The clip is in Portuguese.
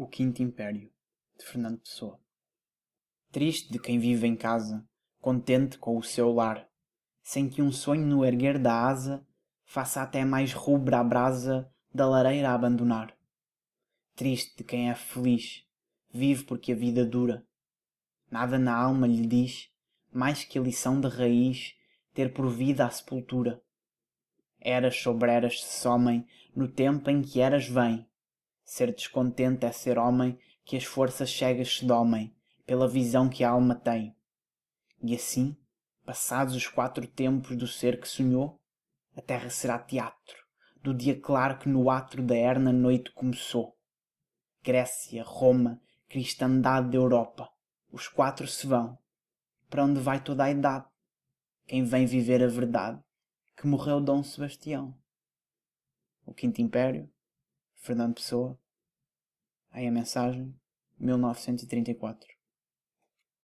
O Quinto Império, de Fernando Pessoa. Triste de quem vive em casa, contente com o seu lar, sem que um sonho no erguer da asa faça até mais rubra a brasa da lareira a abandonar. Triste de quem é feliz, vive porque a vida dura. Nada na alma lhe diz mais que a lição de raiz ter por vida a sepultura. Eras sobre eras se somem no tempo em que eras vem Ser descontente é ser homem que as forças cegas se domem pela visão que a alma tem. E assim, passados os quatro tempos do ser que sonhou, a terra será teatro do dia claro que no atro da erna noite começou. Grécia, Roma, cristandade da Europa, os quatro se vão. Para onde vai toda a idade? Quem vem viver a verdade? Que morreu Dom Sebastião. O Quinto Império, Fernando Pessoa. Aí a mensagem, 1934.